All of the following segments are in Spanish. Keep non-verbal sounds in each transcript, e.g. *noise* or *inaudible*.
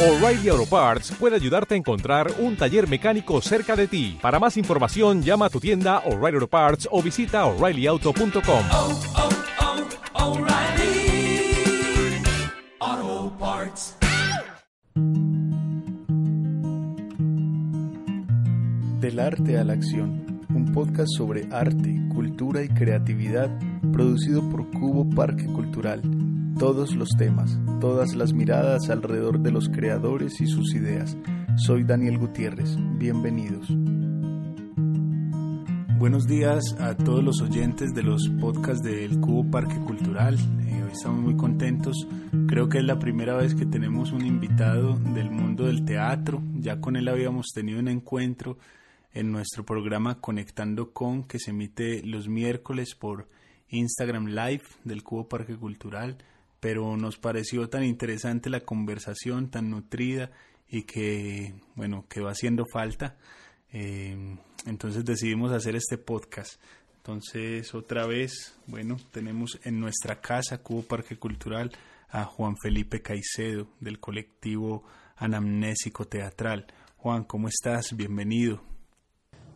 O'Reilly Auto Parts puede ayudarte a encontrar un taller mecánico cerca de ti. Para más información, llama a tu tienda O'Reilly Auto Parts o visita oreillyauto.com. oh, oh, Parts. Del arte a la acción, un podcast sobre arte, cultura y creatividad producido por Cubo Parque Cultural. Todos los temas, todas las miradas alrededor de los creadores y sus ideas. Soy Daniel Gutiérrez, bienvenidos. Buenos días a todos los oyentes de los podcasts del Cubo Parque Cultural. Eh, hoy estamos muy contentos. Creo que es la primera vez que tenemos un invitado del mundo del teatro. Ya con él habíamos tenido un encuentro en nuestro programa Conectando con, que se emite los miércoles por Instagram Live del Cubo Parque Cultural, pero nos pareció tan interesante la conversación, tan nutrida y que, bueno, que va haciendo falta. Eh, entonces decidimos hacer este podcast. Entonces, otra vez, bueno, tenemos en nuestra casa, Cubo Parque Cultural, a Juan Felipe Caicedo del colectivo Anamnésico Teatral. Juan, ¿cómo estás? Bienvenido.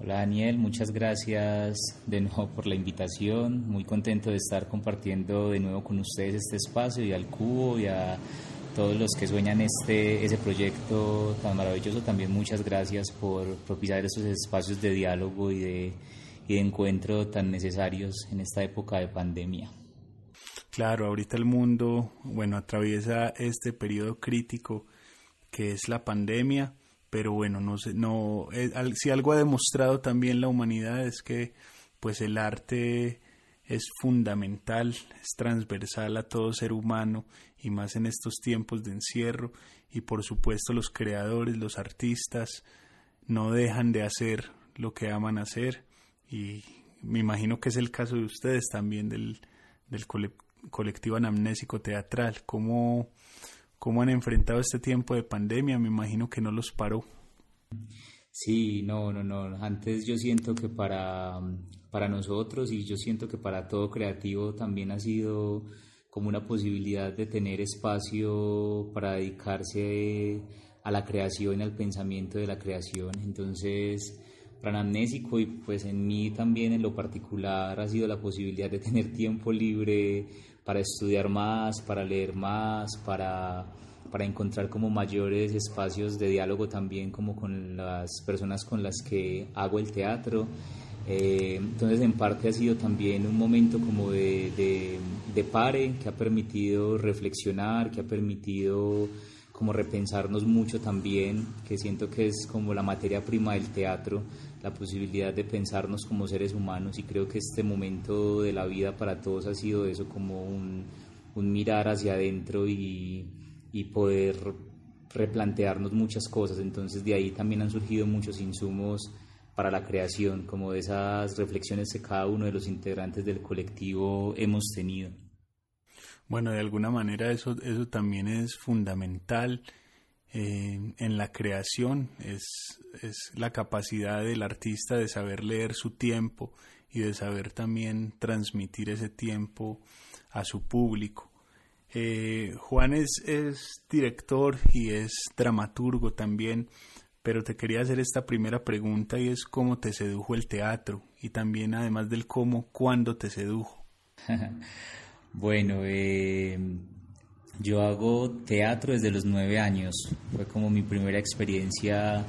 Hola Daniel, muchas gracias de nuevo por la invitación. Muy contento de estar compartiendo de nuevo con ustedes este espacio y al Cubo y a todos los que sueñan este, ese proyecto tan maravilloso. También muchas gracias por propiciar estos espacios de diálogo y de, y de encuentro tan necesarios en esta época de pandemia. Claro, ahorita el mundo, bueno, atraviesa este periodo crítico que es la pandemia, pero bueno, no sé, no, eh, si algo ha demostrado también la humanidad es que pues el arte es fundamental, es transversal a todo ser humano y más en estos tiempos de encierro y por supuesto los creadores, los artistas no dejan de hacer lo que aman hacer y me imagino que es el caso de ustedes también del, del cole- colectivo anamnésico teatral. ¿Cómo, ¿Cómo han enfrentado este tiempo de pandemia? Me imagino que no los paró. Sí, no, no, no. Antes yo siento que para, para nosotros y yo siento que para todo creativo también ha sido como una posibilidad de tener espacio para dedicarse a la creación al pensamiento de la creación. Entonces, para Anamnésico y pues en mí también en lo particular ha sido la posibilidad de tener tiempo libre para estudiar más, para leer más, para para encontrar como mayores espacios de diálogo también como con las personas con las que hago el teatro. Eh, entonces en parte ha sido también un momento como de, de, de pare que ha permitido reflexionar, que ha permitido como repensarnos mucho también, que siento que es como la materia prima del teatro, la posibilidad de pensarnos como seres humanos y creo que este momento de la vida para todos ha sido eso, como un, un mirar hacia adentro y, y poder replantearnos muchas cosas. Entonces de ahí también han surgido muchos insumos para la creación, como de esas reflexiones que cada uno de los integrantes del colectivo hemos tenido. Bueno, de alguna manera eso, eso también es fundamental en la creación, es, es la capacidad del artista de saber leer su tiempo y de saber también transmitir ese tiempo a su público. Eh, Juan es, es director y es dramaturgo también, pero te quería hacer esta primera pregunta y es cómo te sedujo el teatro y también además del cómo, cuándo te sedujo. *laughs* Bueno, eh, yo hago teatro desde los nueve años. Fue como mi primera experiencia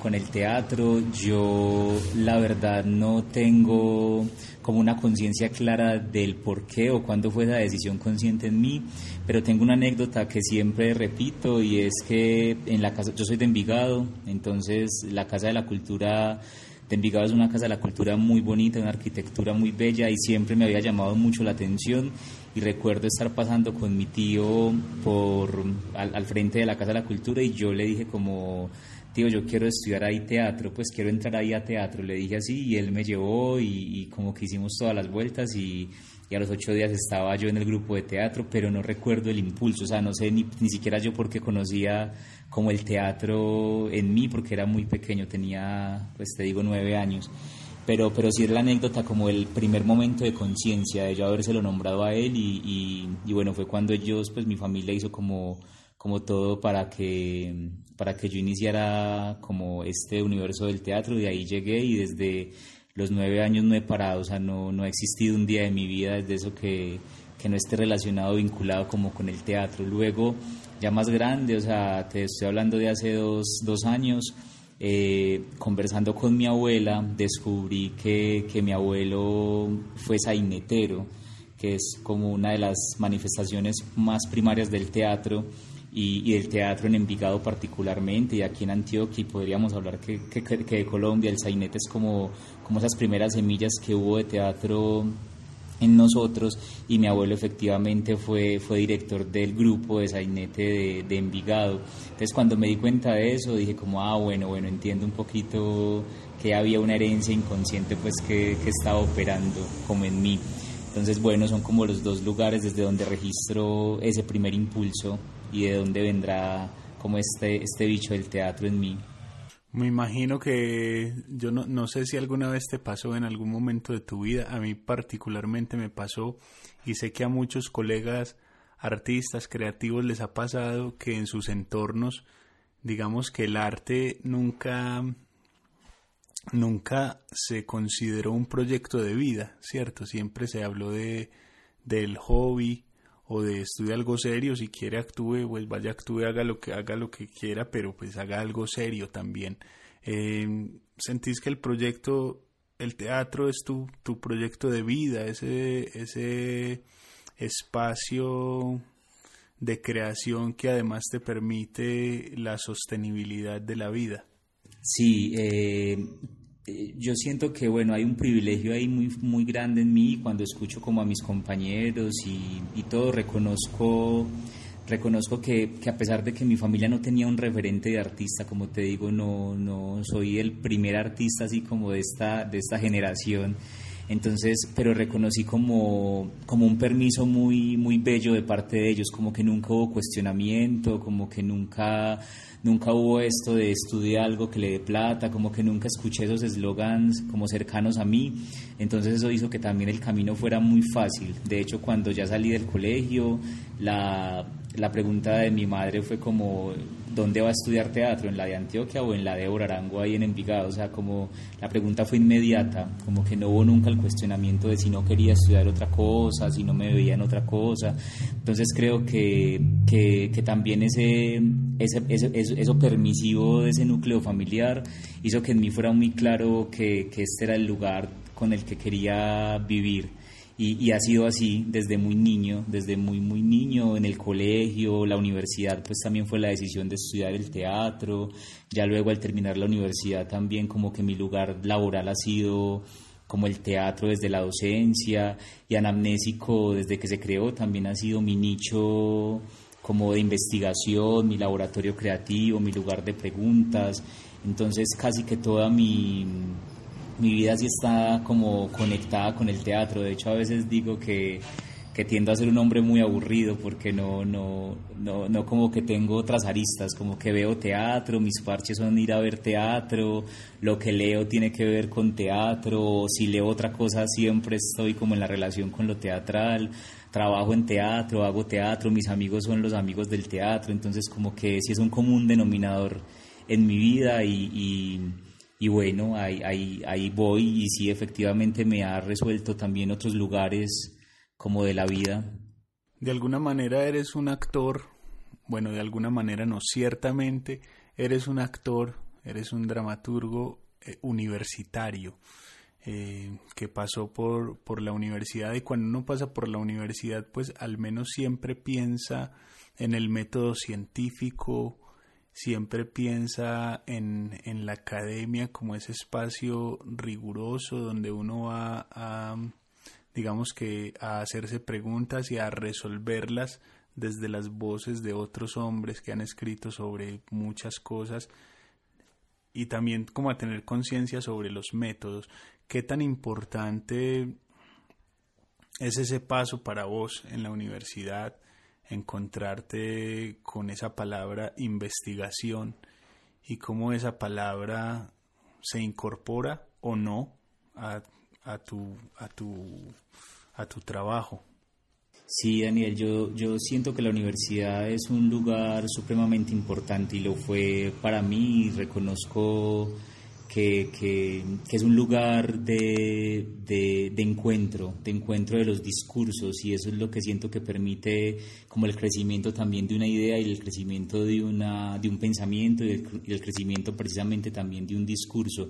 con el teatro. Yo, la verdad, no tengo como una conciencia clara del por qué o cuándo fue esa decisión consciente en mí, pero tengo una anécdota que siempre repito y es que en la casa, yo soy de Envigado, entonces la Casa de la Cultura de Envigado es una casa de la cultura muy bonita, una arquitectura muy bella y siempre me había llamado mucho la atención y recuerdo estar pasando con mi tío por al, frente de la casa de la cultura y yo le dije como tío yo quiero estudiar ahí teatro pues quiero entrar ahí a teatro le dije así y él me llevó y, y como que hicimos todas las vueltas y, y, a los ocho días estaba yo en el grupo de teatro pero no recuerdo el impulso o sea no sé ni, ni siquiera yo porque conocía como el teatro en mí porque era muy pequeño, tenía, pues te digo, nueve años. Pero, pero sí es la anécdota como el primer momento de conciencia de yo habérselo nombrado a él y, y, y, bueno, fue cuando ellos, pues mi familia hizo como, como todo para que, para que yo iniciara como este universo del teatro, de ahí llegué y desde los nueve años no he parado, o sea, no, no ha existido un día de mi vida desde eso que, que no esté relacionado, vinculado como con el teatro. Luego, ya más grande, o sea, te estoy hablando de hace dos, dos años, eh, conversando con mi abuela, descubrí que, que mi abuelo fue sainetero, que es como una de las manifestaciones más primarias del teatro y, del teatro en Envigado particularmente y aquí en Antioquia podríamos hablar que, que, que de Colombia. El sainete es como, como esas primeras semillas que hubo de teatro en nosotros y mi abuelo efectivamente fue, fue director del grupo de sainete de, Envigado. Entonces cuando me di cuenta de eso dije como, ah, bueno, bueno, entiendo un poquito que había una herencia inconsciente pues que, que estaba operando como en mí. Entonces, bueno, son como los dos lugares desde donde registro ese primer impulso y de dónde vendrá como este, este bicho del teatro en mí. Me imagino que yo no, no, sé si alguna vez te pasó en algún momento de tu vida, a mí particularmente me pasó y sé que a muchos colegas artistas creativos les ha pasado que en sus entornos, digamos que el arte nunca nunca se consideró un proyecto de vida, ¿cierto? Siempre se habló de del hobby o de estudiar algo serio, si quiere actúe, pues vaya actúe, haga lo que haga lo que quiera, pero pues haga algo serio también. Eh, ¿Sentís que el proyecto, el teatro es tu, tu proyecto de vida, ese, ese espacio de creación que además te permite la sostenibilidad de la vida? Sí, eh, yo siento que bueno, hay un privilegio ahí muy, muy grande en mí cuando escucho como a mis compañeros y, y todo, reconozco, reconozco que, que, a pesar de que mi familia no tenía un referente de artista, como te digo, no, no soy el primer artista así como de esta, de esta generación. Entonces, pero reconocí como, como un permiso muy, muy bello de parte de ellos, como que nunca hubo cuestionamiento, como que nunca nunca hubo esto de estudiar algo que le dé plata, como que nunca escuché esos eslogans como cercanos a mí, entonces eso hizo que también el camino fuera muy fácil. De hecho, cuando ya salí del colegio, la, la pregunta de mi madre fue como, ¿dónde va a estudiar teatro? ¿En la de Antioquia o en la de Orarango ahí en Envigado? O sea, como la pregunta fue inmediata, como que no hubo nunca el cuestionamiento de si no quería estudiar otra cosa, si no me veía en otra cosa. Entonces creo que, que, que también ese, ese, ese, eso permisivo de ese núcleo familiar hizo que en mí fuera muy claro que, que este era el lugar con el que quería vivir. Y, ha sido así desde muy niño, desde muy, muy niño, en el colegio, la universidad, pues también fue la decisión de estudiar el teatro, ya luego al terminar la universidad también como que mi lugar laboral ha sido como el teatro desde la docencia y anamnésico desde que se creó también ha sido mi nicho como de investigación, mi laboratorio creativo, mi lugar de preguntas, entonces casi que toda mi mi vida sí está como conectada con el teatro. De hecho, a veces digo que, que tiendo a ser un hombre muy aburrido porque no, no, no, no como que tengo otras aristas, como que veo teatro, mis parches son ir a ver teatro, lo que leo tiene que ver con teatro, si leo otra cosa siempre estoy como en la relación con lo teatral, trabajo en teatro, hago teatro, mis amigos son los amigos del teatro, entonces como que sí es un común denominador en mi vida y y bueno, ahí, ahí, ahí voy y sí, efectivamente me ha resuelto también otros lugares como de la vida. De alguna manera eres un actor, bueno, de alguna manera no, ciertamente eres un actor, eres un dramaturgo eh, universitario. Eh, que pasó por, por la universidad y cuando uno pasa por la universidad pues al menos siempre piensa en el método científico siempre piensa en, en la academia como ese espacio riguroso donde uno va a, digamos que, a hacerse preguntas y a resolverlas desde las voces de otros hombres que han escrito sobre muchas cosas y también como a tener conciencia sobre los métodos. ¿Qué tan importante es ese paso para vos en la universidad? encontrarte con esa palabra investigación y cómo esa palabra se incorpora o no a, a, tu, a, tu, a tu trabajo. Sí, Daniel, yo, yo siento que la universidad es un lugar supremamente importante y lo fue para mí reconozco que, que, que es un lugar de, de, encuentro, de encuentro de los discursos y eso es lo que siento que permite como el crecimiento también de una idea y el crecimiento de, una, de un pensamiento y el crecimiento precisamente también de un discurso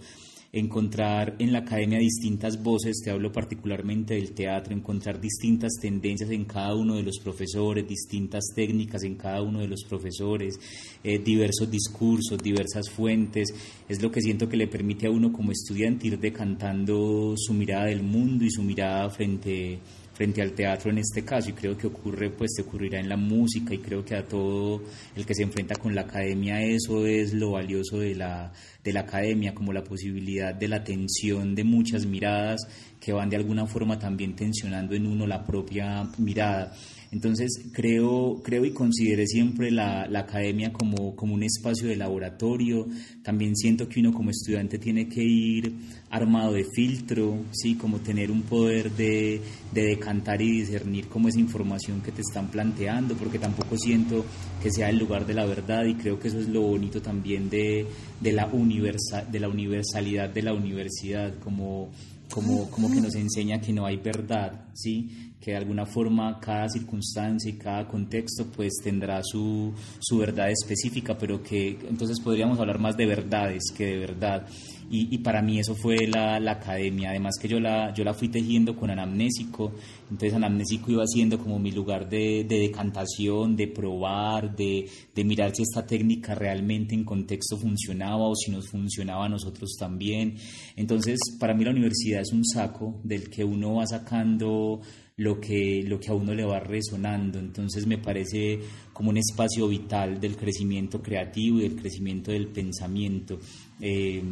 encontrar en la academia distintas voces, te hablo particularmente del teatro, encontrar distintas tendencias en cada uno de los profesores, distintas técnicas en cada uno de los profesores, eh, diversos discursos, diversas fuentes, es lo que siento que le permite a uno como estudiante ir decantando su mirada del mundo y su mirada frente frente al teatro en este caso y creo que ocurre pues te ocurrirá en la música y creo que a todo el que se enfrenta con la academia eso es lo valioso de la, de la academia como la posibilidad de la tensión de muchas miradas que van de alguna forma también tensionando en uno la propia mirada entonces, creo, creo y consideré siempre la, la, academia como, como un espacio de laboratorio. También siento que uno como estudiante tiene que ir armado de filtro, ¿sí? como tener un poder de, de decantar y discernir como esa información que te están planteando, porque tampoco siento que sea el lugar de la verdad y creo que eso es lo bonito también de, de, la, universa, de la universalidad de la universidad, como, como, como que nos enseña que no hay verdad, ¿sí? Que de alguna forma cada circunstancia y cada contexto pues tendrá su, su verdad específica, pero que entonces podríamos hablar más de verdades que de verdad. Y, y para mí eso fue la, la, academia, además que yo la, yo la fui tejiendo con anamnésico, entonces anamnésico iba siendo como mi lugar de, de decantación, de probar, de, de, mirar si esta técnica realmente en contexto funcionaba o si nos funcionaba a nosotros también. Entonces para mí la universidad es un saco del que uno va sacando lo que, lo que a uno le va resonando. Entonces me parece como un espacio vital del crecimiento creativo y del crecimiento del pensamiento. Eh,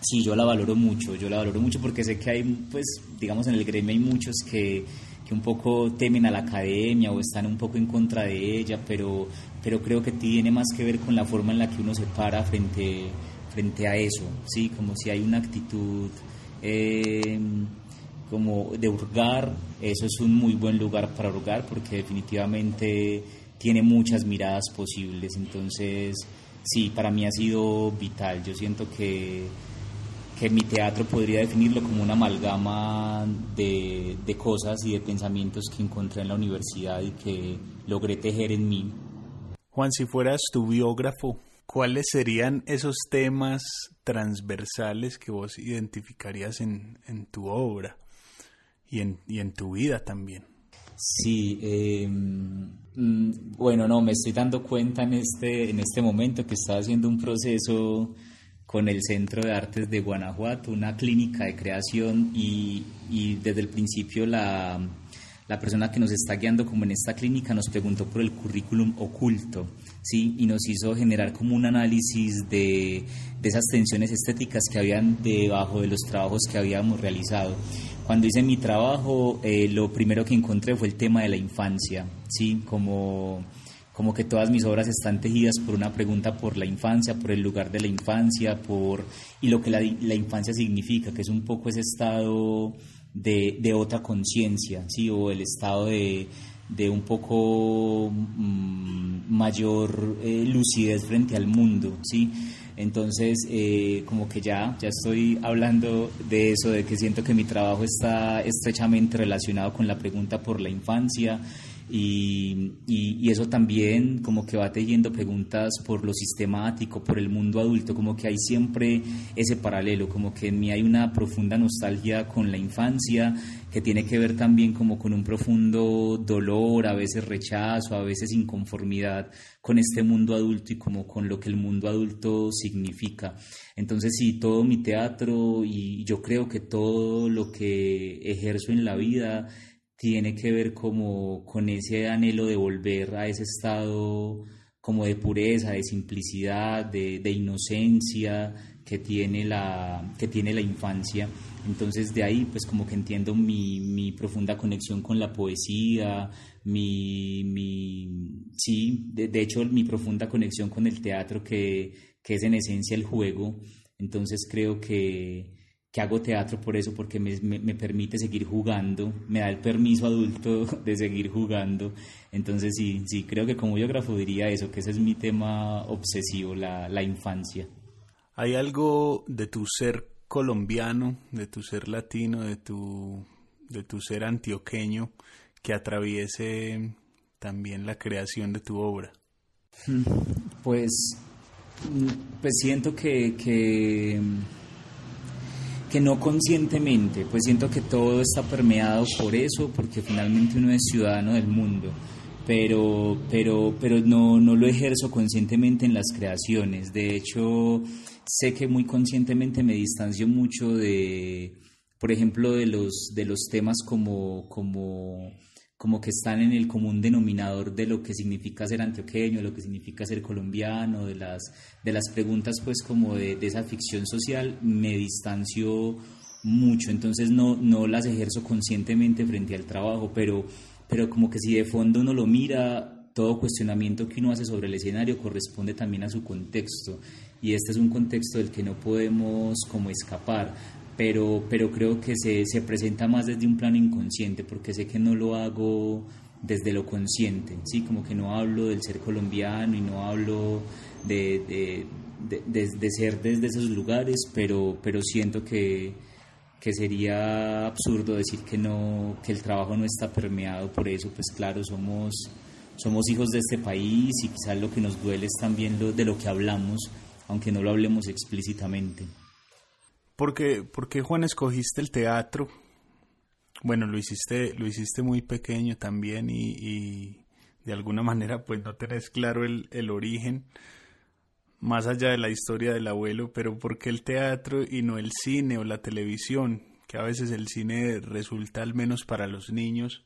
sí, yo la valoro mucho, yo la valoro mucho porque sé que hay, pues, digamos, en el gremio hay muchos que, que un poco temen a la academia o están un poco en contra de ella, pero, pero creo que tiene más que ver con la forma en la que uno se para frente, frente a eso, ¿sí? Como si hay una actitud... Eh, como de hurgar, eso es un muy buen lugar para hurgar porque definitivamente tiene muchas miradas posibles, entonces sí, para mí ha sido vital, yo siento que, que mi teatro podría definirlo como una amalgama de, de cosas y de pensamientos que encontré en la universidad y que logré tejer en mí. Juan, si fueras tu biógrafo, ¿cuáles serían esos temas transversales que vos identificarías en, en tu obra? Y en, y en tu vida también. Sí, eh, bueno, no, me estoy dando cuenta en este, en este momento que estaba haciendo un proceso con el Centro de Artes de Guanajuato, una clínica de creación y, y desde el principio la, la persona que nos está guiando como en esta clínica nos preguntó por el currículum oculto, ¿sí? Y nos hizo generar como un análisis de, de esas tensiones estéticas que habían debajo de los trabajos que habíamos realizado. Cuando hice mi trabajo, eh, lo primero que encontré fue el tema de la infancia, ¿sí? Como como que todas mis obras están tejidas por una pregunta por la infancia, por el lugar de la infancia, por y lo que la, la infancia significa, que es un poco ese estado de, de otra conciencia, ¿sí? o el estado de, de un poco mmm, mayor eh, lucidez frente al mundo, ¿sí? Entonces, eh, como que ya, ya estoy hablando de eso, de que siento que mi trabajo está estrechamente relacionado con la pregunta por la infancia, y, y, eso también como que va tejiendo preguntas por lo sistemático, por el mundo adulto, como que hay siempre ese paralelo, como que en mí hay una profunda nostalgia con la infancia que tiene que ver también como con un profundo dolor, a veces rechazo, a veces inconformidad con este mundo adulto y como con lo que el mundo adulto significa. Entonces sí, todo mi teatro y yo creo que todo lo que ejerzo en la vida tiene que ver como con ese anhelo de volver a ese estado como de pureza, de simplicidad, de, de, inocencia que tiene, la, que tiene la infancia. Entonces de ahí pues como que entiendo mi, mi profunda conexión con la poesía, mi, mi sí, de, de, hecho mi profunda conexión con el teatro que, que es en esencia el juego. Entonces creo que, que hago teatro por eso, porque me, me, permite seguir jugando, me da el permiso adulto *laughs* de seguir jugando. Entonces sí, sí, creo que como biógrafo diría eso, que ese es mi tema obsesivo, la, la infancia. ¿Hay algo de tu ser colombiano, de tu ser latino, de tu, de tu ser antioqueño que atraviese también la creación de tu obra? *laughs* Pues, pues siento que, que no conscientemente, pues siento que todo está permeado por eso, porque finalmente uno es ciudadano del mundo, pero, pero, pero no, no lo ejerzo conscientemente en las creaciones. De hecho, sé que muy conscientemente me distancio mucho de, por ejemplo, de los, de los temas como, como como que están en el común denominador de lo que significa ser antioqueño, de lo que significa ser colombiano, de las, de las preguntas pues como de, esa ficción social, me distancio mucho, entonces no, no las ejerzo conscientemente frente al trabajo, pero, pero como que si de fondo uno lo mira, todo cuestionamiento que uno hace sobre el escenario corresponde también a su contexto. Y este es un contexto del que no podemos como escapar pero, pero creo que se, se presenta más desde un plano inconsciente, porque sé que no lo hago desde lo consciente, ¿sí? Como que no hablo del ser colombiano y no hablo de, de, de, ser desde esos lugares, pero, pero siento que, que sería absurdo decir que, no, que el trabajo no está permeado por eso, pues claro, somos, somos hijos de este país y quizás lo que nos duele es también lo, de lo que hablamos, aunque no lo hablemos explícitamente. ¿Por qué, Juan escogiste el teatro? Bueno, lo hiciste, lo hiciste muy pequeño también y, de alguna manera pues no tenés claro el, el, origen más allá de la historia del abuelo, pero ¿por qué el teatro y no el cine o la televisión? Que a veces el cine resulta, al menos para los niños,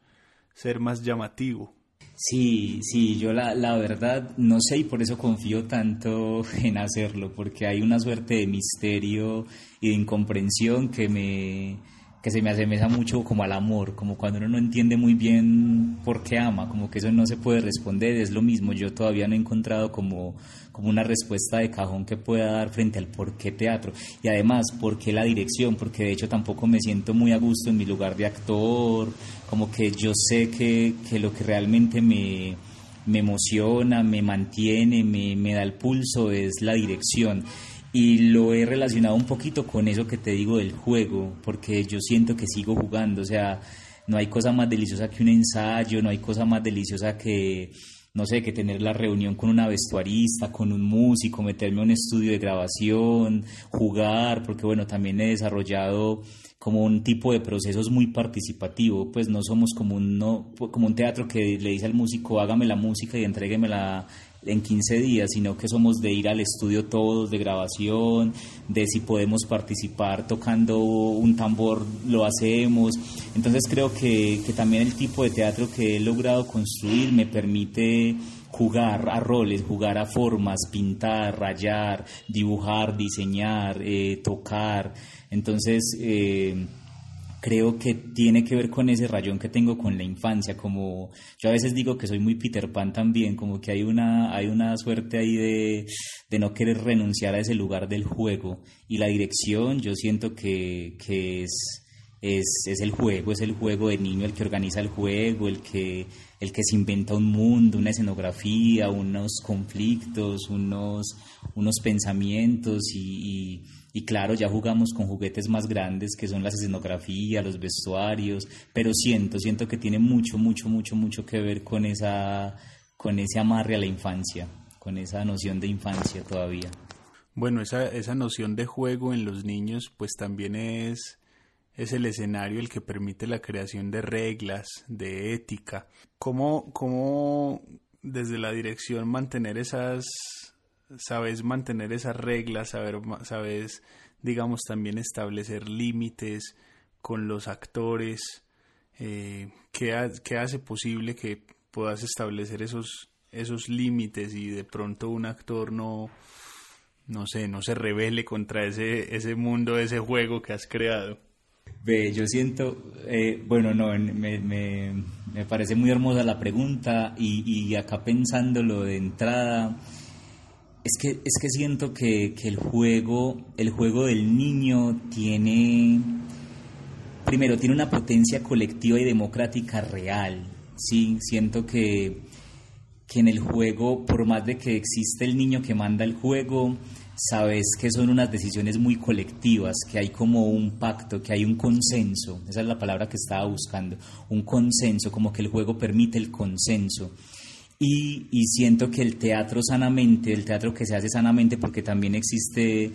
ser más llamativo. Sí, sí, yo la, la, verdad no sé y por eso confío tanto *laughs* en hacerlo, porque hay una suerte de misterio y de incomprensión que me, que se me asemeja mucho como al amor, como cuando uno no entiende muy bien por qué ama, como que eso no se puede responder, es lo mismo, yo todavía no he encontrado como, como una respuesta de cajón que pueda dar frente al por qué teatro. Y además por qué la dirección, porque de hecho tampoco me siento muy a gusto en mi lugar de actor, como que yo sé que, que lo que realmente me, me emociona, me mantiene, me, me da el pulso es la dirección y lo he relacionado un poquito con eso que te digo del juego, porque yo siento que sigo jugando, o sea, no hay cosa más deliciosa que un ensayo, no hay cosa más deliciosa que, no sé, que tener la reunión con una vestuarista, con un músico, meterme a un estudio de grabación, jugar, porque bueno, también he desarrollado como un tipo de procesos muy participativo, pues no somos como un, no, como un teatro que le dice al músico hágame la música y entréguemela en 15 días, sino que somos de ir al estudio todos, de grabación, de si podemos participar tocando un tambor, lo hacemos. Entonces creo que, que también el tipo de teatro que he logrado construir me permite jugar a roles, jugar a formas, pintar, rayar, dibujar, diseñar, eh, tocar. Entonces, eh, creo que tiene que ver con ese rayón que tengo con la infancia, como yo a veces digo que soy muy Peter Pan también, como que hay una, hay una suerte ahí de, de no querer renunciar a ese lugar del juego. Y la dirección yo siento que, que es, es, es, el juego, es el juego de niño el que organiza el juego, el que, el que se inventa un mundo, una escenografía, unos conflictos, unos, unos pensamientos y y claro, ya jugamos con juguetes más grandes que son las escenografías, los vestuarios, pero siento, siento que tiene mucho, mucho, mucho, mucho que ver con esa, con ese amarre a la infancia, con esa noción de infancia todavía. Bueno, esa, esa noción de juego en los niños, pues también es, es el escenario el que permite la creación de reglas, de ética. ¿Cómo, cómo desde la dirección mantener esas sabes mantener esas reglas, saber, sabes, digamos, también establecer límites con los actores, eh, ¿qué, hace posible que puedas establecer esos, esos límites y de pronto un actor no, no sé, no se revele contra ese, ese mundo, ese juego que has creado? Ve, yo siento, eh, bueno, no, me, me, me, parece muy hermosa la pregunta y, y acá pensándolo de entrada, Es que, es que siento que, que el juego, el juego del niño tiene, primero, tiene una potencia colectiva y democrática real. Sí, siento que, que en el juego, por más de que existe el niño que manda el juego, sabes que son unas decisiones muy colectivas, que hay como un pacto, que hay un consenso, esa es la palabra que estaba buscando, un consenso, como que el juego permite el consenso. Y, y siento que el teatro sanamente, el teatro que se hace sanamente, porque también existe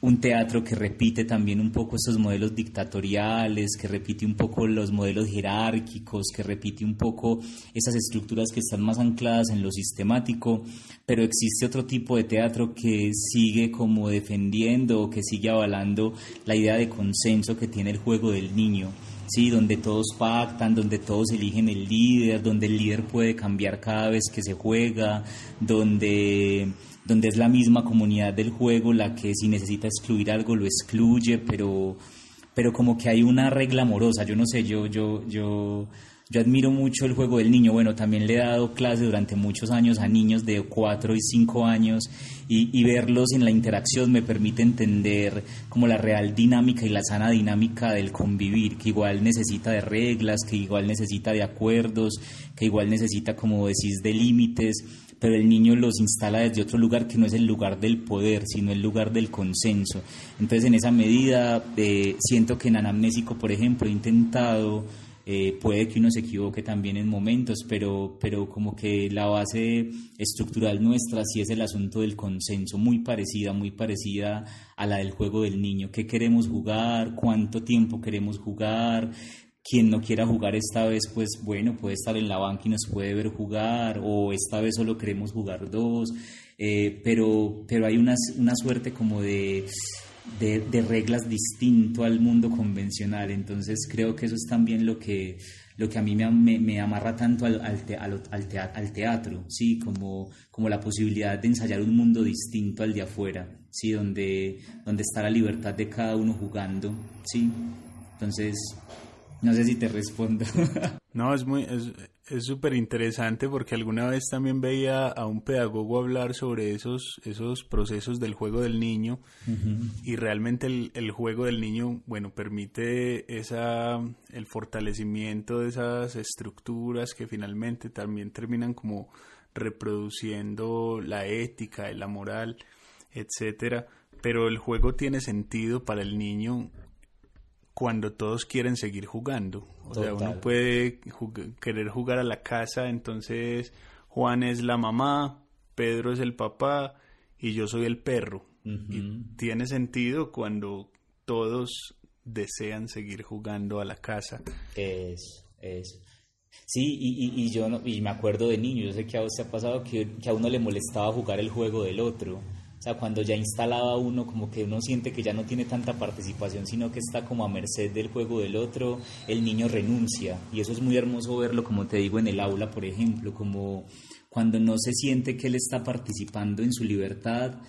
un teatro que repite también un poco estos modelos dictatoriales, que repite un poco los modelos jerárquicos, que repite un poco esas estructuras que están más ancladas en lo sistemático, pero existe otro tipo de teatro que sigue como defendiendo o que sigue avalando la idea de consenso que tiene el juego del niño. Sí, donde todos pactan, donde todos eligen el líder, donde el líder puede cambiar cada vez que se juega, donde donde es la misma comunidad del juego la que si necesita excluir algo lo excluye, pero, pero como que hay una regla amorosa, yo no sé, yo, yo, yo, yo admiro mucho el juego del niño, bueno, también le he dado clase durante muchos años a niños de 4 y 5 años y, verlos en la interacción me permite entender como la real dinámica y la sana dinámica del convivir, que igual necesita de reglas, que igual necesita de acuerdos, que igual necesita, como decís, de límites pero el niño los instala desde otro lugar que no es el lugar del poder, sino el lugar del consenso. Entonces, en esa medida, eh, siento que en Anamnésico, por ejemplo, he intentado, eh, puede que uno se equivoque también en momentos, pero, pero como que la base estructural nuestra sí es el asunto del consenso, muy parecida, muy parecida a la del juego del niño. ¿Qué queremos jugar? ¿Cuánto tiempo queremos jugar? quien no quiera jugar esta vez, pues bueno, puede estar en la banca y nos puede ver jugar, o esta vez solo queremos jugar dos, eh, pero, pero hay una, una suerte como de, de, reglas distinto al mundo convencional, entonces creo que eso es también lo que, lo que a mí me, me, amarra tanto al, al, al, teatro, ¿sí? Como, como la posibilidad de ensayar un mundo distinto al de afuera, ¿sí? Donde, donde está la libertad de cada uno jugando, ¿sí? Entonces, no sé si te respondo. *laughs* no, es muy súper interesante porque alguna vez también veía a un pedagogo hablar sobre esos esos procesos del juego del niño y realmente el, el, juego del niño, bueno, permite esa el fortalecimiento de esas estructuras que finalmente también terminan como reproduciendo la ética, la moral, etcétera, pero el juego tiene sentido para el niño cuando todos quieren seguir jugando. O sea, uno puede querer jugar a la casa, entonces Juan es la mamá, Pedro es el papá y yo soy el perro. Y tiene sentido cuando todos desean seguir jugando a la casa. Es, es. Sí, y, y, yo no, y me acuerdo de niño, yo sé que a usted ha pasado que, que a uno le molestaba jugar el juego del otro. O sea, cuando ya instalaba uno, como que uno siente que ya no tiene tanta participación, sino que está como a merced del juego del otro, el niño renuncia. Y eso es muy hermoso verlo, como te digo, en el aula, por ejemplo, como cuando no se siente que él está participando en su libertad,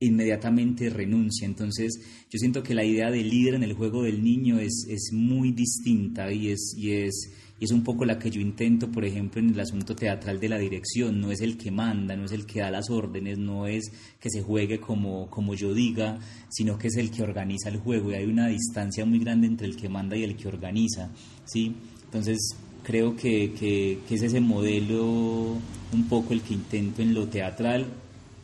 inmediatamente renuncia. Entonces, yo siento que la idea del líder en el juego del niño es, es muy distinta y es, y es y es un poco la que yo intento, por ejemplo, en el asunto teatral de la dirección. No es el que manda, no es el que da las órdenes, no es que se juegue como, como yo diga, sino que es el que organiza el juego. Y hay una distancia muy grande entre el que manda y el que organiza. ¿sí? Entonces, creo que, que, que es ese modelo un poco el que intento en lo teatral,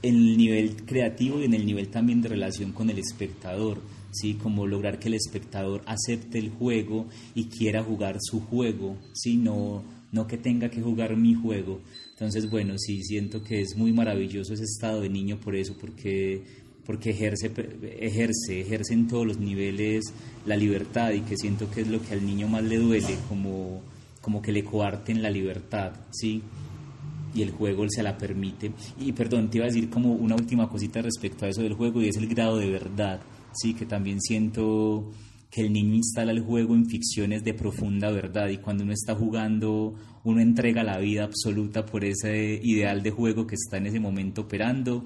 en el nivel creativo y en el nivel también de relación con el espectador ¿sí? Como lograr que el espectador acepte el juego y quiera jugar su juego, ¿sí? No, no que tenga que jugar mi juego. Entonces, bueno, sí, siento que es muy maravilloso ese estado de niño por eso, porque, porque ejerce, ejerce, ejerce en todos los niveles la libertad y que siento que es lo que al niño más le duele, como, como que le coarten la libertad, ¿sí? y el juego se la permite. Y perdón, te iba a decir como una última cosita respecto a eso del juego y es el grado de verdad sí, que también siento que el niño instala el juego en ficciones de profunda verdad y cuando uno está jugando uno entrega la vida absoluta por ese ideal de juego que está en ese momento operando,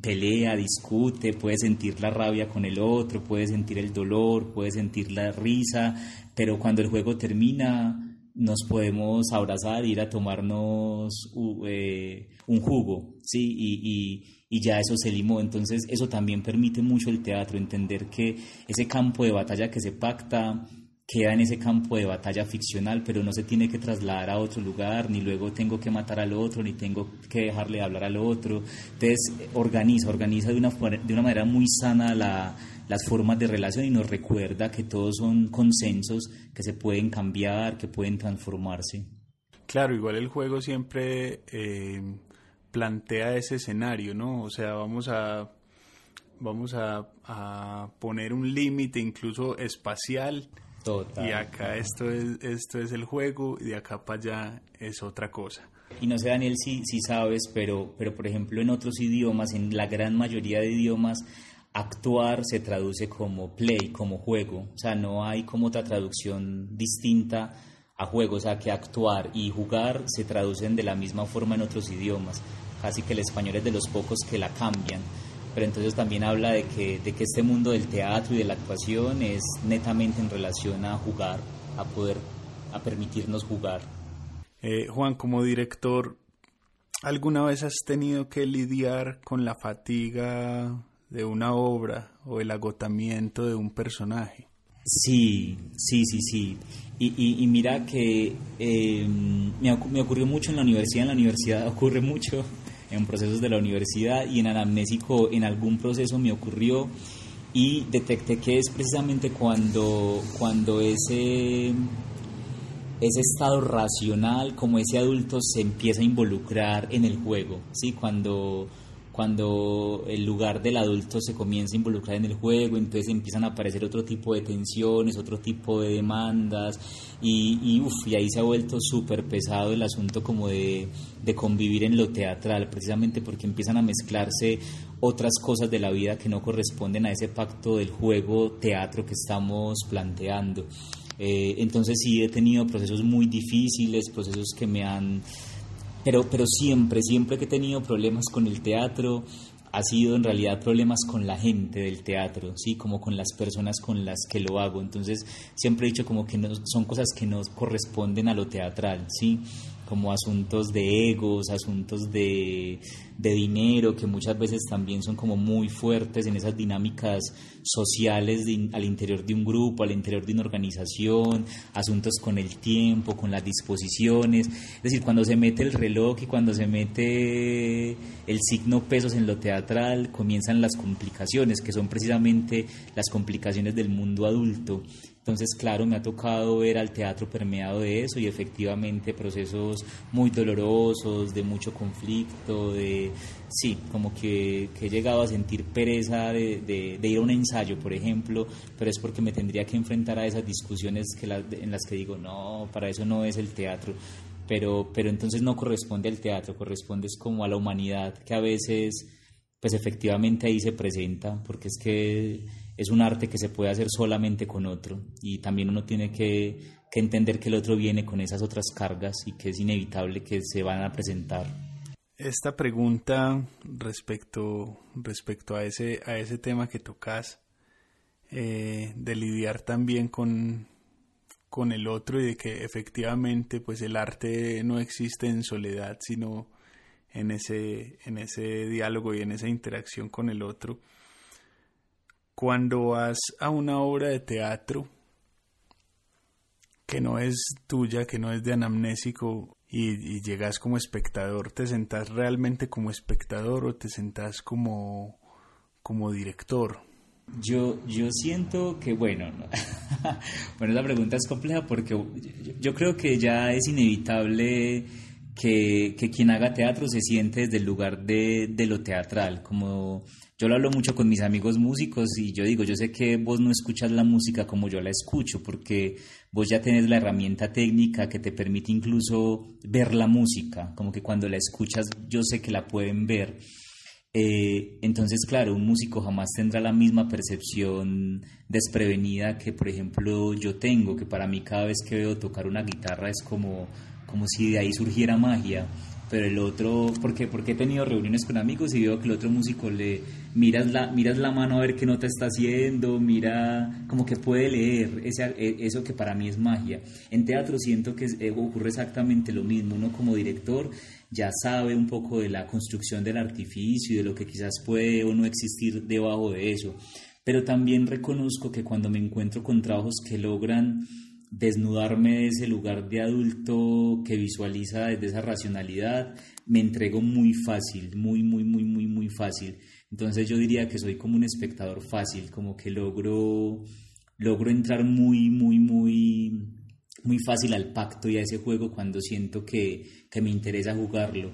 pelea, discute, puede sentir la rabia con el otro, puede sentir el dolor, puede sentir la risa, pero cuando el juego termina nos podemos abrazar, ir a tomarnos eh, un jugo, ¿sí? Y, y, ya eso se limó. Entonces eso también permite mucho el teatro, entender que ese campo de batalla que se pacta queda en ese campo de batalla ficcional, pero no se tiene que trasladar a otro lugar, ni luego tengo que matar al otro, ni tengo que dejarle hablar al otro. Entonces organiza, organiza de una, de una manera muy sana la las formas de relación y nos recuerda que todos son consensos que se pueden cambiar, que pueden transformarse. Claro, igual el juego siempre eh, plantea ese escenario, ¿no? O sea, vamos a vamos a, poner un límite incluso espacial. Total. Y acá esto es, esto es el juego y de acá para allá es otra cosa. Y no sé, Daniel, si, si sabes, pero, pero por ejemplo en otros idiomas, en la gran mayoría de idiomas, actuar se traduce como play, como juego. O sea, no hay como otra traducción distinta a juego. O sea, que actuar y jugar se traducen de la misma forma en otros idiomas. Casi que el español es de los pocos que la cambian. Pero entonces también habla de que, de que este mundo del teatro y de la actuación es netamente en relación a jugar, a poder, a permitirnos jugar. Eh, Juan, como director, ¿alguna vez has tenido que lidiar con la fatiga de una obra o el agotamiento de un personaje. Sí, sí, sí, sí. Y, y, mira que em, me, me, ocurrió mucho en la universidad, en la universidad *laughs* ocurre mucho en procesos de la universidad y en anamnésico en algún proceso me ocurrió y detecté que es precisamente cuando, cuando ese, ese estado racional, como ese adulto se empieza a involucrar en el juego, ¿sí? Cuando cuando el lugar del adulto se comienza a involucrar en el juego, entonces empiezan a aparecer otro tipo de tensiones, otro tipo de demandas, y, y, y ahí se ha vuelto súper pesado el asunto como de, de convivir en lo teatral, precisamente porque empiezan a mezclarse otras cosas de la vida que no corresponden a ese pacto del juego teatro que estamos planteando. Eh, entonces sí he tenido procesos muy difíciles, procesos que me han pero, pero siempre, siempre que he tenido problemas con el teatro, ha sido en realidad problemas con la gente del teatro, ¿sí? Como con las personas con las que lo hago. Entonces, siempre he dicho como que no, son cosas que no corresponden a lo teatral, ¿sí? Como asuntos de egos, asuntos de, de dinero, que muchas veces también son como muy fuertes en esas dinámicas sociales al interior de un grupo, al interior de una organización, asuntos con el tiempo, con las disposiciones. Es decir, cuando se mete el reloj y cuando se mete el signo pesos en lo teatral, comienzan las complicaciones, que son precisamente las complicaciones del mundo adulto. Entonces, claro, me ha tocado ver al teatro permeado de eso y efectivamente procesos muy dolorosos, de mucho conflicto, de, sí, como que, he llegado a sentir pereza de, ir a un ensayo, por ejemplo, pero es porque me tendría que enfrentar a esas discusiones en las que digo, no, para eso no es el teatro. Pero, pero entonces no corresponde al teatro, corresponde como a la humanidad que a veces, pues efectivamente ahí se presenta, porque es que es un arte que se puede hacer solamente con otro y también uno tiene que, entender que el otro viene con esas otras cargas y que es inevitable que se van a presentar. Esta pregunta respecto, respecto a, ese, a ese tema que tocas, eh, de lidiar también con, con el otro y de que efectivamente pues el arte no existe en soledad, sino en ese, en ese diálogo y en esa interacción con el otro cuando vas a una obra de teatro que no es tuya, que no es de anamnésico y, llegas como espectador, ¿te sentás realmente como espectador o te sentás como, como director? Yo, yo siento que, bueno, *laughs* bueno, la pregunta es compleja porque yo, creo que ya es inevitable que, que, quien haga teatro se siente desde el lugar de, de lo teatral, como yo lo hablo mucho con mis amigos músicos y yo digo, yo sé que vos no escuchas la música como yo la escucho, porque vos ya tenés la herramienta técnica que te permite incluso ver la música, como que cuando la escuchas yo sé que la pueden ver. Eh, entonces, claro, un músico jamás tendrá la misma percepción desprevenida que, por ejemplo, yo tengo, que para mí cada vez que veo tocar una guitarra es como, como si de ahí surgiera magia pero el otro, porque, porque he tenido reuniones con amigos y veo que el otro músico le miras la, miras la mano a ver qué nota está haciendo, mira, como que puede leer, ese, e, eso que para mí es magia. En teatro siento que eh, ocurre exactamente lo mismo, uno como director ya sabe un poco de la construcción del artificio y de lo que quizás puede o no existir debajo de eso, pero también reconozco que cuando me encuentro con trabajos que logran desnudarme de ese lugar de adulto que visualiza desde esa racionalidad, me entrego muy fácil, muy, muy, muy, muy, muy fácil. Entonces yo diría que soy como un espectador fácil, como que logro, logro entrar muy, muy, muy, muy fácil al pacto y a ese juego cuando siento que, que me interesa jugarlo.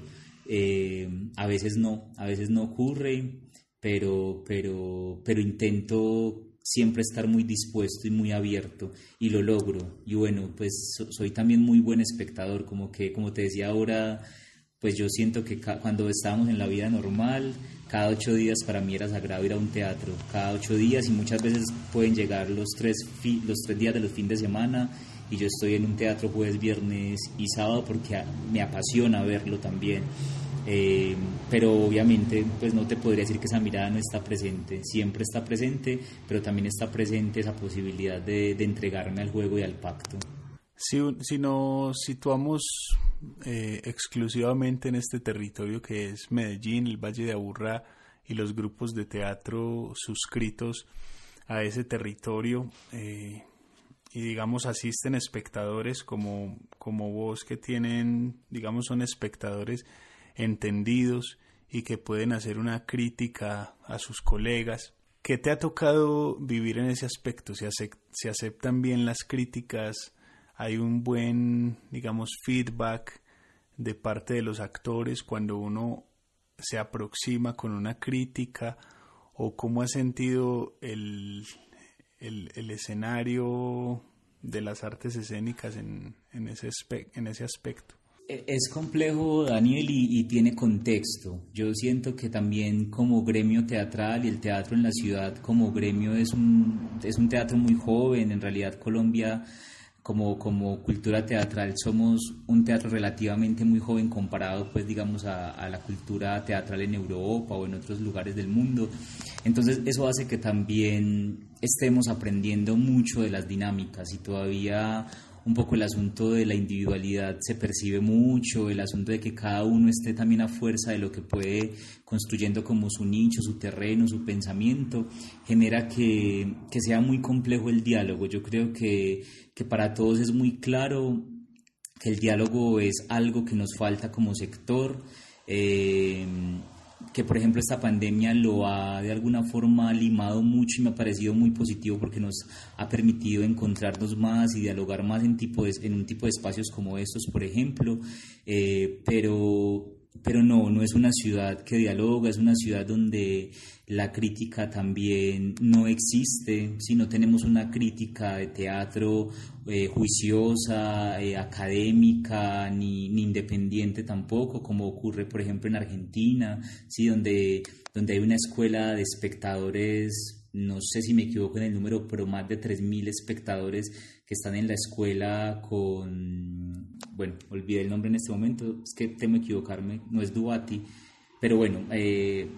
Eh, a veces no, a veces no ocurre, pero, pero, pero intento siempre estar muy dispuesto y muy abierto y lo logro. Y bueno, pues soy también muy buen espectador, como que, como te decía ahora, pues yo siento que cuando estábamos en la vida normal, cada ocho días para mí era sagrado ir a un teatro, cada ocho días y muchas veces pueden llegar los tres, los tres días de los fines de semana y yo estoy en un teatro jueves, viernes y sábado porque me apasiona verlo también. Eh, pero obviamente pues no te podría decir que esa mirada no está presente, siempre está presente, pero también está presente esa posibilidad de, entregarme al juego y al pacto. Si, si nos situamos eh, exclusivamente en este territorio que es Medellín, el Valle de Aburrá y los grupos de teatro suscritos a ese territorio, eh, y digamos asisten espectadores como, como vos que tienen, digamos, son espectadores entendidos y que pueden hacer una crítica a sus colegas. ¿Qué te ha tocado vivir en ese aspecto? ¿Se, aceptan bien las críticas? ¿Hay un buen, digamos, feedback de parte de los actores cuando uno se aproxima con una crítica? ¿O cómo ha sentido el, el, escenario de las artes escénicas en, en, ese, en ese aspecto? E, es complejo, Daniel, y, tiene contexto. Yo siento que también como gremio teatral y el teatro en la ciudad como gremio es un, es un teatro muy joven. En realidad Colombia como, como cultura teatral somos un teatro relativamente muy joven comparado pues digamos a, a la cultura teatral en Europa o en otros lugares del mundo. Entonces eso hace que también estemos aprendiendo mucho de las dinámicas y todavía un poco el asunto de la individualidad se percibe mucho, el asunto de que cada uno esté también a fuerza de lo que puede construyendo como su nicho, su terreno, su pensamiento, genera que, que sea muy complejo el diálogo. Yo creo que, que para todos es muy claro que el diálogo es algo que nos falta como sector. Eh, que por ejemplo esta pandemia lo ha de alguna forma limado mucho y me ha parecido muy positivo porque nos ha permitido encontrarnos más y dialogar más en, tipo en un tipo de espacios como estos, por ejemplo, eh, pero, pero no, no es una ciudad que dialoga, es una ciudad donde la crítica también no existe, si no tenemos una crítica de teatro eh, juiciosa, eh, académica, ni, ni, independiente tampoco, como ocurre por ejemplo en Argentina, ¿sí? donde, donde hay una escuela de espectadores, no sé si me equivoco en el número, pero más de 3.000 espectadores que están en la escuela con, bueno, olvidé el nombre en este momento, es que temo equivocarme, no es Duati, pero bueno, eh,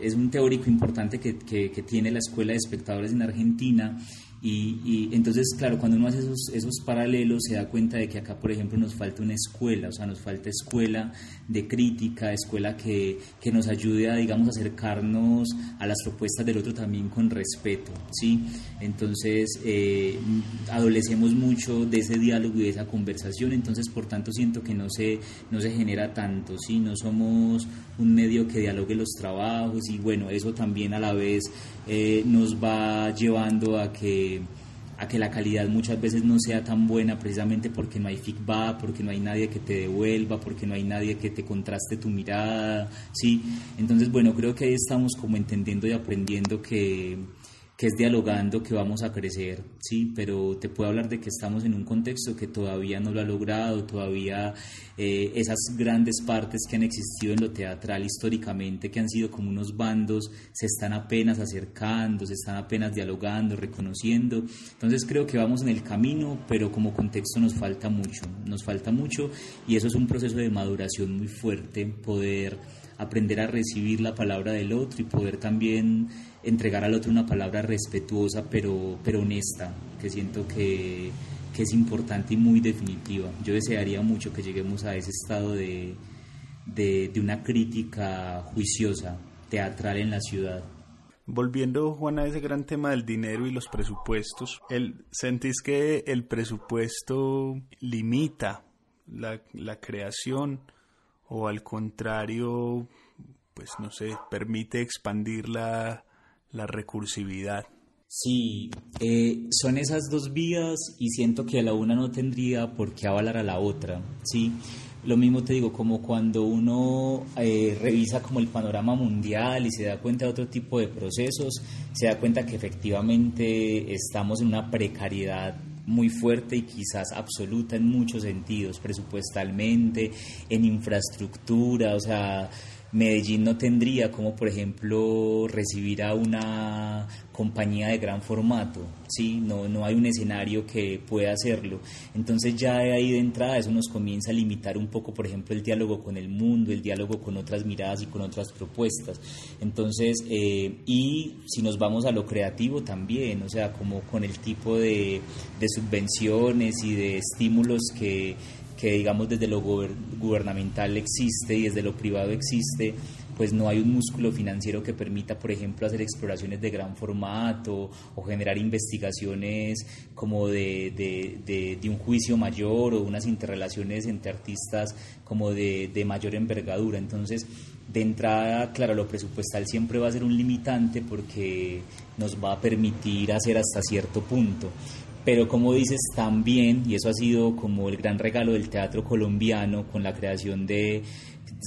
es un teórico importante que, que, que, tiene la Escuela de Espectadores en Argentina y, entonces, claro, cuando uno hace esos, esos paralelos se da cuenta de que acá, por ejemplo, nos falta una escuela, o sea, nos falta escuela de crítica, escuela que, que nos ayude a, digamos, acercarnos a las propuestas del otro también con respeto, ¿sí? Entonces, eh, adolecemos mucho de ese diálogo y de esa conversación, entonces, por tanto, siento que no se, no se genera tanto, ¿sí? No somos un medio que dialogue los trabajos y, bueno, eso también a la vez eh, nos va llevando a que a que la calidad muchas veces no sea tan buena precisamente porque no hay feedback, porque no hay nadie que te devuelva, porque no hay nadie que te contraste tu mirada, ¿sí? Entonces, bueno, creo que ahí estamos como entendiendo y aprendiendo que, que es dialogando que vamos a crecer, sí, pero te puedo hablar de que estamos en un contexto que todavía no lo ha logrado, todavía eh, esas grandes partes que han existido en lo teatral históricamente, que han sido como unos bandos, se están apenas acercando, se están apenas dialogando, reconociendo. Entonces creo que vamos en el camino, pero como contexto nos falta mucho, nos falta mucho y eso es un proceso de maduración muy fuerte, poder aprender a recibir la palabra del otro y poder también entregar al otro una palabra respetuosa pero, pero honesta, que siento que, que es importante y muy definitiva. Yo desearía mucho que lleguemos a ese estado de, de, de una crítica juiciosa, teatral en la ciudad. Volviendo, Juan, a ese gran tema del dinero y los presupuestos, el, ¿sentís que el presupuesto limita la, la creación o al contrario, pues no sé, permite expandir la, la recursividad? Sí, eh, son esas dos vías y siento que la una no tendría por qué avalar a la otra, ¿sí? Lo mismo te digo, como cuando uno eh, revisa como el panorama mundial y se da cuenta de otro tipo de procesos, se da cuenta que efectivamente estamos en una precariedad muy fuerte y quizás absoluta en muchos sentidos, presupuestalmente, en infraestructura, o sea, Medellín no tendría como, por ejemplo, recibir a una compañía de gran formato, ¿sí? No, no hay un escenario que pueda hacerlo. Entonces ya de ahí de entrada eso nos comienza a limitar un poco, por ejemplo, el diálogo con el mundo, el diálogo con otras miradas y con otras propuestas. Entonces, eh, y si nos vamos a lo creativo también, o sea, como con el tipo de, de subvenciones y de estímulos que que digamos desde lo gubernamental existe y desde lo privado existe, pues no hay un músculo financiero que permita, por ejemplo, hacer exploraciones de gran formato o generar investigaciones como de, de, de, un juicio mayor o unas interrelaciones entre artistas como de, de mayor envergadura. Entonces, de entrada, claro, lo presupuestal siempre va a ser un limitante porque nos va a permitir hacer hasta cierto punto pero como dices también, y eso ha sido como el gran regalo del teatro colombiano con la creación de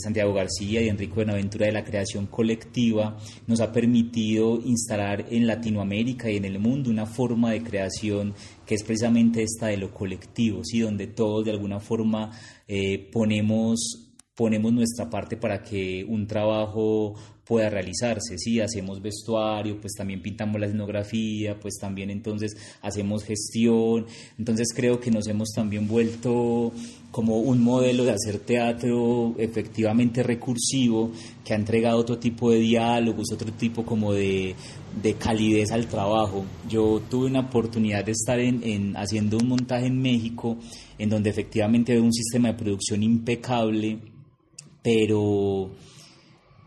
Santiago García y Enrico Buenaventura de la creación colectiva, nos ha permitido instalar en Latinoamérica y en el mundo una forma de creación que es precisamente esta de lo colectivo, ¿sí? donde todos de alguna forma eh, ponemos ponemos nuestra parte para que un trabajo pueda realizarse. Si hacemos vestuario, pues también pintamos la escenografía, pues también entonces hacemos gestión. Entonces creo que nos hemos también vuelto como un modelo de hacer teatro efectivamente recursivo, que ha entregado otro tipo de diálogos, otro tipo como de, de calidez al trabajo. Yo tuve una oportunidad de estar en, en, haciendo un montaje en México, en donde efectivamente había un sistema de producción impecable, pero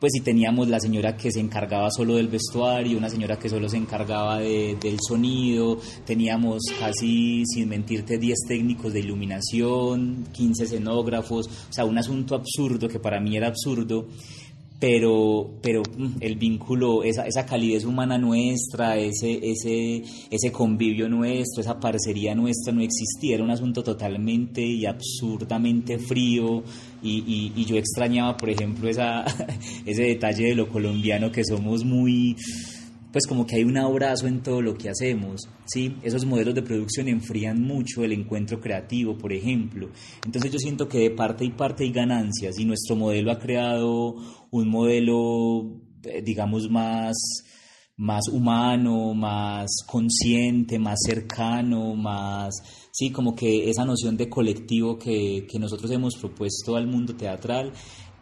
pues si teníamos la señora que se encargaba solo del vestuario, una señora que solo se encargaba de, del sonido, teníamos casi, sin mentirte, 10 técnicos de iluminación, 15 escenógrafos, o sea, un asunto absurdo que para mí era absurdo pero, pero mm, el vínculo, esa, esa calidez humana nuestra, ese, ese, ese convivio nuestro, esa parcería nuestra no existía, era un asunto totalmente y absurdamente frío. Y, y, yo extrañaba, por ejemplo, esa, *laughs* ese detalle de lo colombiano que somos muy pues como que hay un abrazo en todo lo que hacemos, ¿sí? Esos modelos de producción enfrían mucho el encuentro creativo, por ejemplo. Entonces yo siento que de parte y parte hay ganancias y nuestro modelo ha creado un modelo, eh, digamos, más más humano, más consciente, más cercano, más, sí, como que esa noción de colectivo que, que nosotros hemos propuesto al mundo teatral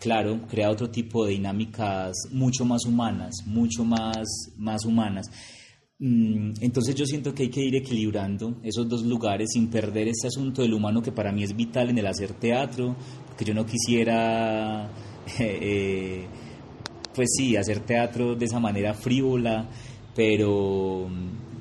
claro, crea otro tipo de dinámicas mucho más humanas, mucho más, más humanas. Mm, entonces yo siento que hay que ir equilibrando esos dos lugares sin perder ese asunto del humano que para mí es vital en el hacer teatro, porque yo no quisiera, *laughs* eh, pues sí, hacer teatro de esa manera frívola, pero,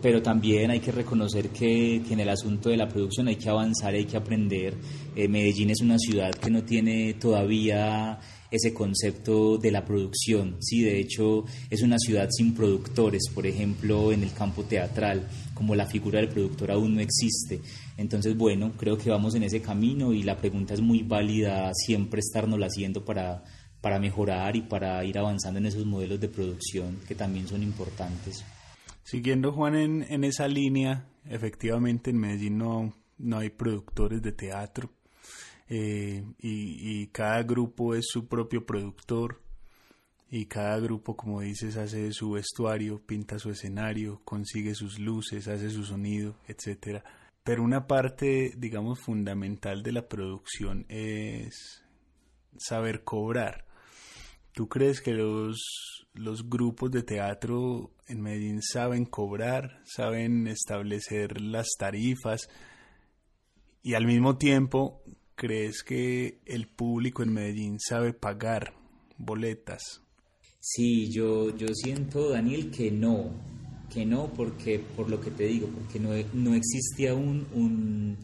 pero también hay que reconocer que, en el asunto de la producción hay que avanzar, hay que aprender. Eh, Medellín es una ciudad que no tiene todavía ese concepto de la producción. Sí, de hecho es una ciudad sin productores, por ejemplo, en el campo teatral, como la figura del productor aún no existe. Entonces, bueno, creo que vamos en ese camino y la pregunta es muy válida siempre estarnos haciendo para, para mejorar y para ir avanzando en esos modelos de producción que también son importantes. Siguiendo Juan en, en esa línea, efectivamente en Medellín no, no hay productores de teatro eh, y, y cada grupo es su propio productor y cada grupo, como dices, hace su vestuario, pinta su escenario, consigue sus luces, hace su sonido, etcétera. Pero una parte, digamos, fundamental de la producción es saber cobrar. ¿Tú crees que los, los grupos de teatro en Medellín saben cobrar, saben establecer las tarifas y al mismo tiempo crees que el público en Medellín sabe pagar boletas? Sí, yo, yo siento, Daniel, que no, que no, porque por lo que te digo, porque no, no existe aún un,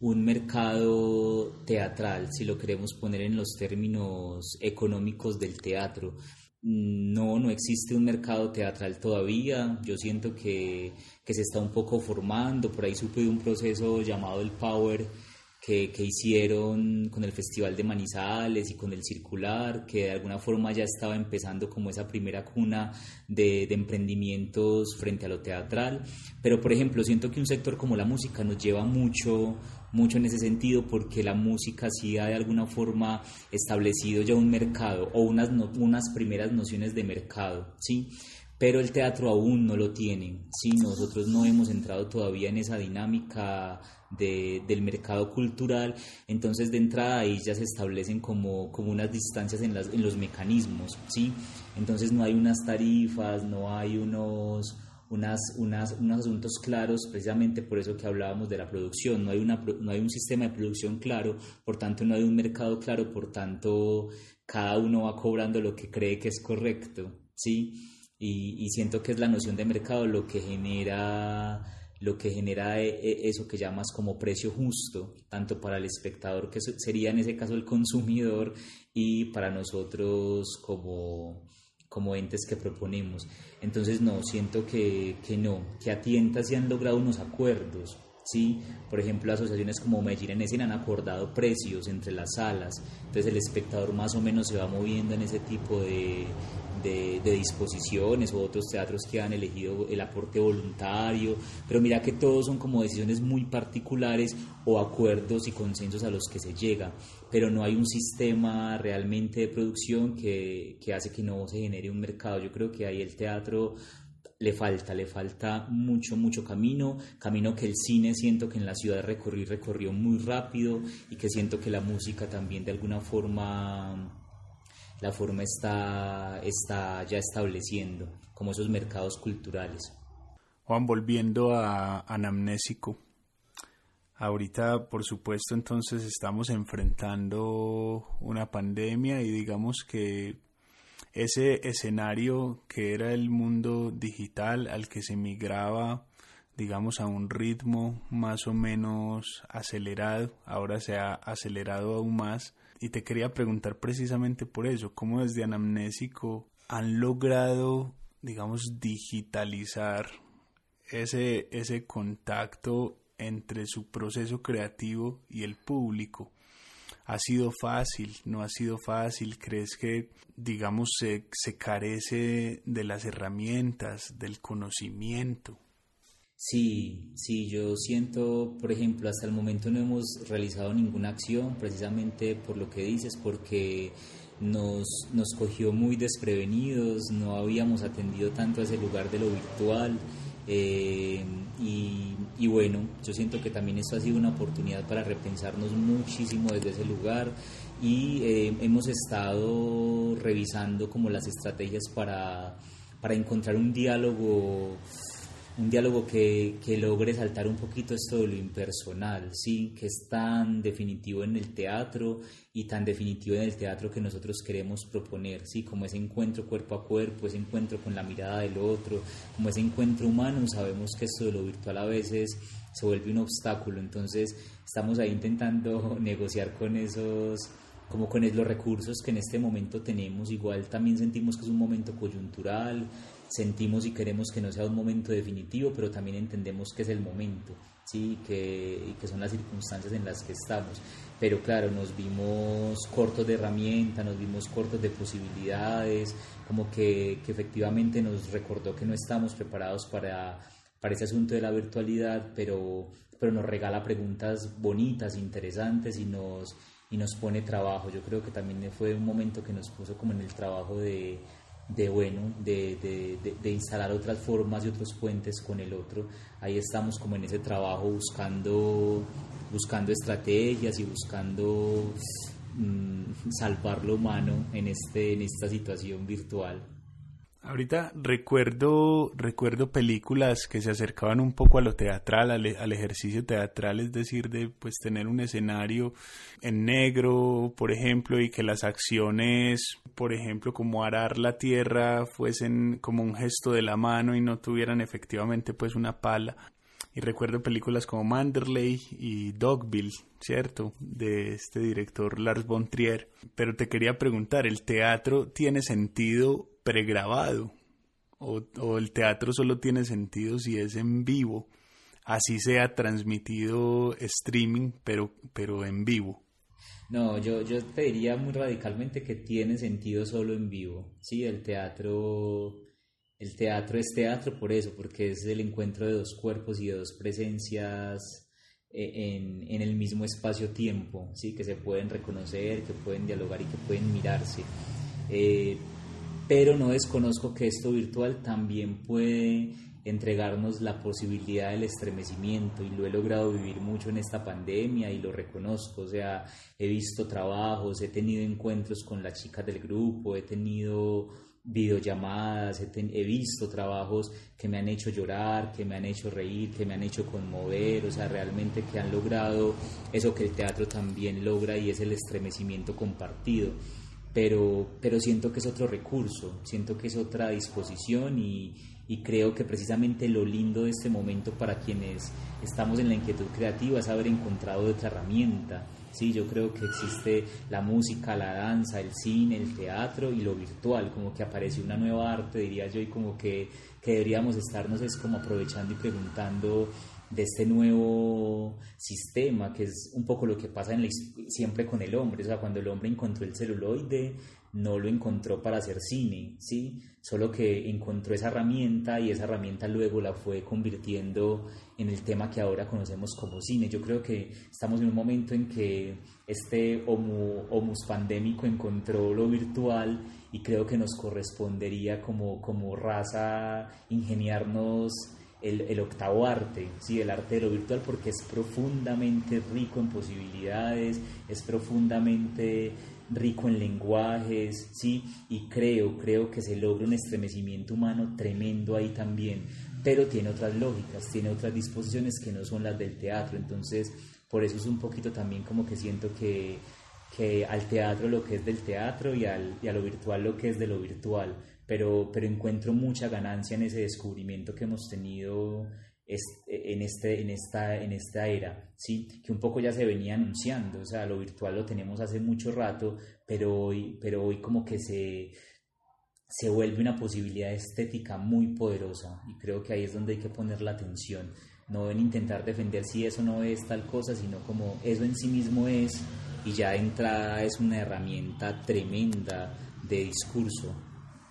un mercado teatral, si lo queremos poner en los términos económicos del teatro. No, no existe un mercado teatral todavía. Yo siento que, que se está un poco formando. Por ahí supe de un proceso llamado el Power que, que, hicieron con el Festival de Manizales y con el Circular, que de alguna forma ya estaba empezando como esa primera cuna de, de, emprendimientos frente a lo teatral. Pero, por ejemplo, siento que un sector como la música nos lleva mucho, mucho en ese sentido porque la música sí ha de alguna forma establecido ya un mercado o unas, no, unas primeras nociones de mercado, ¿sí? pero el teatro aún no lo tiene. Sí, nosotros no hemos entrado todavía en esa dinámica de, del mercado cultural, entonces de entrada ahí ya se establecen como, como unas distancias en, las, en los mecanismos, ¿sí? Entonces no hay unas tarifas, no hay unos, unas, unas, unos asuntos claros, precisamente por eso que hablábamos de la producción, no hay, una, no hay un sistema de producción claro, por tanto no hay un mercado claro, por tanto cada uno va cobrando lo que cree que es correcto, ¿sí? Y, y siento que es la noción de mercado lo que genera lo que genera e, e, eso que llamas como precio justo, tanto para el espectador, que sería en ese caso el consumidor, y para nosotros como, como entes que proponemos. Entonces, no, siento que, que no, que a tientas se han logrado unos acuerdos, ¿sí? Por ejemplo, asociaciones como Medellín en Escena han acordado precios entre las salas, entonces el espectador más o menos se va moviendo en ese tipo de, de, disposiciones o otros teatros que han elegido el aporte voluntario, pero mira que todos son como decisiones muy particulares o acuerdos y consensos a los que se llega, pero no hay un sistema realmente de producción que hace que no se genere un mercado. Yo creo que ahí el teatro le falta, le falta mucho, mucho camino, camino que el cine siento que en la ciudad recorrió recorrió muy rápido y que siento que la música también de alguna forma la forma está, está ya estableciendo, como esos mercados culturales. Juan, volviendo a Anamnésico, ahorita por supuesto entonces estamos enfrentando una pandemia y digamos que ese escenario que era el mundo digital al que se migraba digamos a un ritmo más o menos acelerado, ahora se ha acelerado aún más y te quería preguntar precisamente por eso, cómo desde Anamnésico han logrado, digamos, digitalizar ese, ese contacto entre su proceso creativo y el público. ¿Ha sido fácil? ¿No ha sido fácil? ¿Crees que, digamos, se, se carece de las herramientas, del conocimiento? Sí, sí, yo siento, por ejemplo, hasta el momento no hemos realizado ninguna acción precisamente por lo que dices, porque nos, nos cogió muy desprevenidos, no habíamos atendido tanto a ese lugar de lo virtual. Eh, y, y, bueno, yo siento que también esto ha sido una oportunidad para repensarnos muchísimo desde ese lugar y eh, hemos estado revisando como las estrategias para, para encontrar un diálogo un diálogo que, que, logre saltar un poquito esto de lo impersonal, sí, que es tan definitivo en el teatro y tan definitivo en el teatro que nosotros queremos proponer, sí, como ese encuentro cuerpo a cuerpo, ese encuentro con la mirada del otro, como ese encuentro humano, sabemos que esto de lo virtual a veces se vuelve un obstáculo, entonces estamos ahí intentando *laughs* negociar con esos como con los recursos que en este momento tenemos, igual también sentimos que es un momento coyuntural, sentimos y queremos que no sea un momento definitivo, pero también entendemos que es el momento, ¿sí? que, que son las circunstancias en las que estamos. Pero claro, nos vimos cortos de herramientas, nos vimos cortos de posibilidades, como que, que efectivamente nos recordó que no estamos preparados para, para ese asunto de la virtualidad, pero, pero nos regala preguntas bonitas, interesantes y nos, y nos pone trabajo. Yo creo que también fue un momento que nos puso como en el trabajo de, de bueno, de, de, de, instalar otras formas y otros puentes con el otro. Ahí estamos como en ese trabajo buscando, buscando estrategias y buscando mm, salvar lo humano en, este, en esta situación virtual. Ahorita recuerdo, recuerdo películas que se acercaban un poco a lo teatral, al, al, ejercicio teatral, es decir, de pues tener un escenario en negro, por ejemplo, y que las acciones, por ejemplo, como arar la tierra, fuesen como un gesto de la mano y no tuvieran efectivamente pues una pala. Y recuerdo películas como Manderley y Dogville, ¿cierto? De este director Lars von Trier. Pero te quería preguntar, ¿el teatro tiene sentido pregrabado o, o, el teatro solo tiene sentido si es en vivo, así sea transmitido streaming, pero, pero en vivo. No, yo, yo te diría muy radicalmente que tiene sentido solo en vivo. Sí, el teatro, el teatro es teatro por eso, porque es el encuentro de dos cuerpos y de dos presencias en, en el mismo espacio-tiempo, ¿sí? que se pueden reconocer, que pueden dialogar y que pueden mirarse. Eh, pero no desconozco que esto virtual también puede entregarnos la posibilidad del estremecimiento y lo he logrado vivir mucho en esta pandemia y lo reconozco, o sea, he visto trabajos, he tenido encuentros con las chicas del grupo, he tenido videollamadas, he, he, visto trabajos que me han hecho llorar, que me han hecho reír, que me han hecho conmover, o sea, realmente que han logrado eso que el teatro también logra y es el estremecimiento compartido pero, pero siento que es otro recurso, siento que es otra disposición y, y creo que precisamente lo lindo de este momento para quienes estamos en la inquietud creativa es haber encontrado otra herramienta. Sí, yo creo que existe la música, la danza, el cine, el teatro y lo virtual, como que aparece una nueva arte, diría yo, y como que, que deberíamos estarnos es como aprovechando y preguntando de este nuevo sistema, que es un poco lo que pasa en siempre con el hombre, o sea, cuando el hombre encontró el celuloide, no lo encontró para hacer cine, ¿sí? Solo que encontró esa herramienta y esa herramienta luego la fue convirtiendo en el tema que ahora conocemos como cine. Yo creo que estamos en un momento en que este homo, homus pandémico encontró lo virtual y creo que nos correspondería como, como raza ingeniarnos el, el, octavo arte, ¿sí? el arte de lo virtual, porque es profundamente rico en posibilidades, es profundamente rico en lenguajes, ¿sí? y creo, creo que se logra un estremecimiento humano tremendo ahí también, pero tiene otras lógicas, tiene otras disposiciones que no son las del teatro, entonces por eso es un poquito también como que siento que, que al teatro lo que es del teatro y, al, y a lo virtual lo que es de lo virtual, pero, pero encuentro mucha ganancia en ese descubrimiento que hemos tenido en, este, en, esta, en esta era, ¿sí? que un poco ya se venía anunciando, o sea, lo virtual lo tenemos hace mucho rato, pero hoy, pero hoy como que se, se vuelve una posibilidad estética muy poderosa y creo que ahí es donde hay que poner la atención, no en intentar defender si eso no es tal cosa, sino como eso en sí mismo es y ya de entrada es una herramienta tremenda de discurso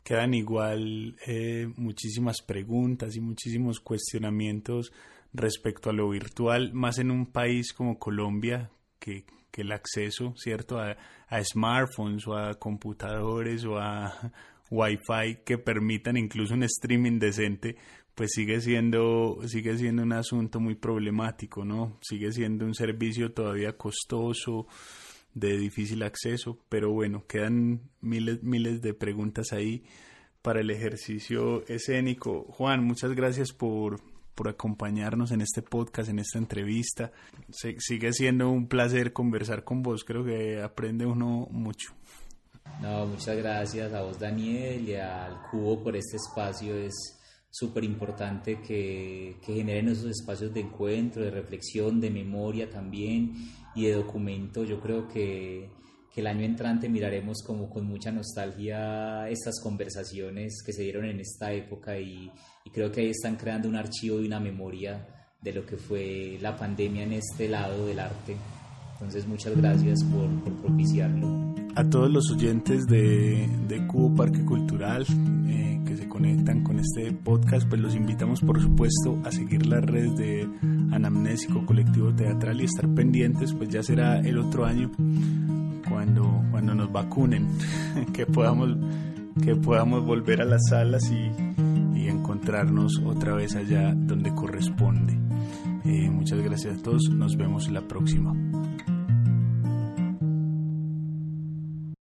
quedan igual eh, muchísimas preguntas y muchísimos cuestionamientos respecto a lo virtual, más en un país como Colombia, que, que el acceso, ¿cierto?, a, smartphones o a computadores o a Wi-Fi que permitan incluso un streaming decente, pues sigue siendo, sigue siendo un asunto muy problemático, ¿no? Sigue siendo un servicio todavía costoso, de difícil acceso, pero bueno, quedan miles, miles de preguntas ahí para el ejercicio escénico. Juan, muchas gracias por, por acompañarnos en este podcast, en esta entrevista. Se, sigue siendo un placer conversar con vos, creo que aprende uno mucho. No, muchas gracias a vos Daniel y al Cubo por este espacio. Es súper importante que, que generen esos espacios de encuentro, de reflexión, de memoria también y de documento. Yo creo que, que el año entrante miraremos como con mucha nostalgia estas conversaciones que se dieron en esta época y, y creo que ahí están creando un archivo y una memoria de lo que fue la pandemia en este lado del arte. Entonces muchas gracias por, por propiciarlo. A todos los oyentes de, de Cubo Parque Cultural eh, conectan con este podcast, pues los invitamos por supuesto a seguir las redes de Anamnésico Colectivo Teatral y estar pendientes, pues ya será el otro año cuando, cuando nos vacunen, *laughs* que podamos, que podamos volver a las salas y, y encontrarnos otra vez allá donde corresponde. Eh, muchas gracias a todos, nos vemos la próxima.